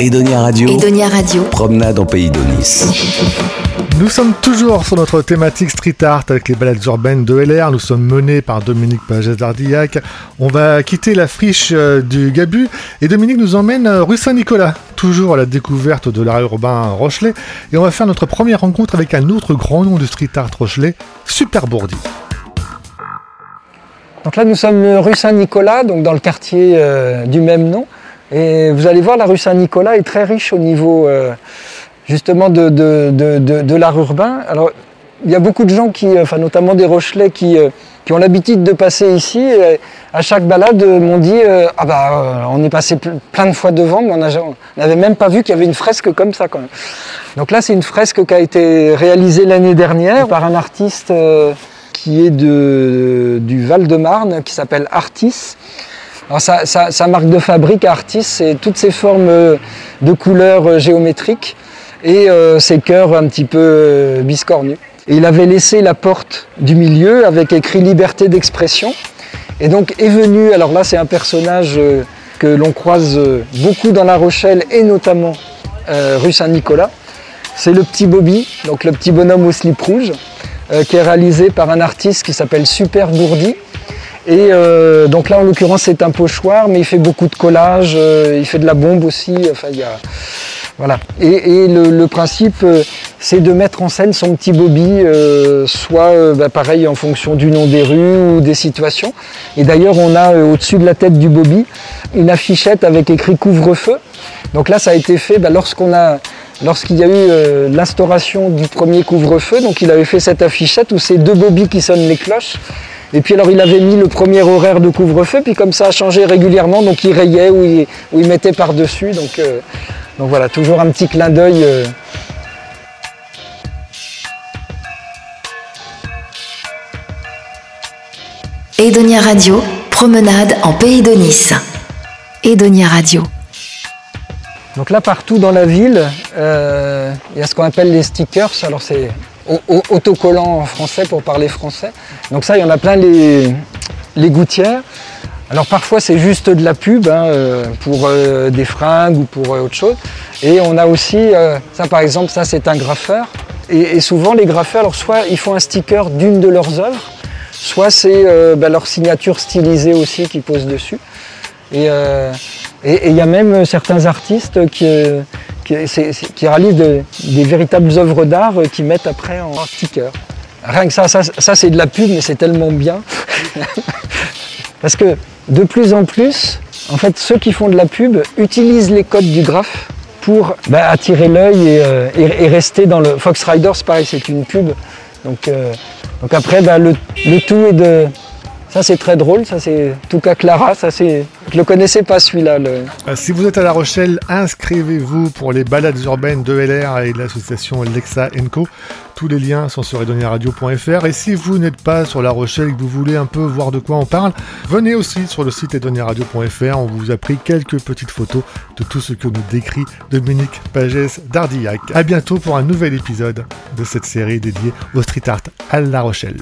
Edonia Radio. Edonia Radio. Promenade en pays de Nice. Nous sommes toujours sur notre thématique street art avec les balades urbaines de LR. Nous sommes menés par Dominique Pagès d'Ardillac. On va quitter la friche euh, du Gabu et Dominique nous emmène euh, rue Saint-Nicolas, toujours à la découverte de l'art urbain Rochelet. Et on va faire notre première rencontre avec un autre grand nom du street art Rochelet, Super Bourdi. Donc là, nous sommes rue Saint-Nicolas, donc dans le quartier euh, du même nom. Et vous allez voir, la rue Saint-Nicolas est très riche au niveau euh, justement de, de, de, de l'art urbain. Alors, il y a beaucoup de gens qui, enfin notamment des Rochelais, qui, euh, qui ont l'habitude de passer ici. À chaque balade, m'ont dit ah bah on est passé plein de fois devant, mais on n'avait même pas vu qu'il y avait une fresque comme ça quand même. Donc là, c'est une fresque qui a été réalisée l'année dernière par un artiste qui est de, du Val-de-Marne, qui s'appelle Artis. Sa, marque de fabrique, Artis, c'est toutes ces formes de couleurs géométriques et euh, ces cœurs un petit peu euh, biscornus. Et il avait laissé la porte du milieu avec écrit liberté d'expression. Et donc est venu, alors là c'est un personnage euh, que l'on croise beaucoup dans La Rochelle et notamment rue Saint-Nicolas. C'est le petit Bobby, donc le petit bonhomme au slip rouge. Euh, qui est réalisé par un artiste qui s'appelle Super Bourdi. Et euh, donc là, en l'occurrence, c'est un pochoir, mais il fait beaucoup de collages, euh, il fait de la bombe aussi. Enfin, il y a, voilà. Et, le, principe, c'est de mettre en scène son petit Bobby, soit bah, pareil en fonction du nom des rues ou des situations. Et d'ailleurs, on a au-dessus de la tête du Bobby une affichette avec écrit couvre-feu. Donc là, ça a été fait bah, lorsqu'on a lorsqu'il y a eu euh, l'instauration du premier couvre-feu. Donc il avait fait cette affichette où c'est deux bobbies qui sonnent les cloches. Et puis alors il avait mis le premier horaire de couvre-feu, puis comme ça a changé régulièrement, donc il rayait ou il, mettait par-dessus. Donc, euh, donc voilà, toujours un petit clin d'œil. Euh. Edonia Radio, promenade en pays de Nice. Edonia Radio. Donc là, partout dans la ville, euh, il y a ce qu'on appelle les stickers. Alors c'est autocollant en français pour parler français. Donc ça, il y en a plein les, gouttières. Alors parfois c'est juste de la pub hein, euh, pour euh, des fringues ou pour autre chose. Et on a aussi, ça par exemple, ça c'est un graffeur. Et, souvent les graffeurs, alors soit ils font un sticker d'une de leurs œuvres, soit c'est bah, leur signature stylisée aussi qui pose dessus. Et il y a même certains artistes qui, qui, réalisent des véritables œuvres d'art qui mettent après en sticker. Rien que ça, ça, c'est de la pub, mais c'est tellement bien. Parce que de plus en plus, en fait, ceux qui font de la pub utilisent les codes du graphe pour bah, attirer l'œil euh, et, rester dans le. Fox Riders, pareil, c'est une pub. Donc, euh, donc après, bah, le tout est de, ça c'est très drôle, ça c'est tout cas Clara, ça c'est. Je le connaissais pas celui-là. Euh, si vous êtes à La Rochelle, inscrivez-vous pour les balades urbaines de LR et de l'association Lexa Co. Tous les liens sont sur edoniaradio.fr et si vous n'êtes pas sur La Rochelle et que vous voulez un peu voir de quoi on parle, venez aussi sur le site edoniaradio.fr. On vous a pris quelques petites photos de tout ce que nous décrit Dominique Pagès d'Ardillac. A bientôt pour un nouvel épisode de cette série dédiée au street art à La Rochelle.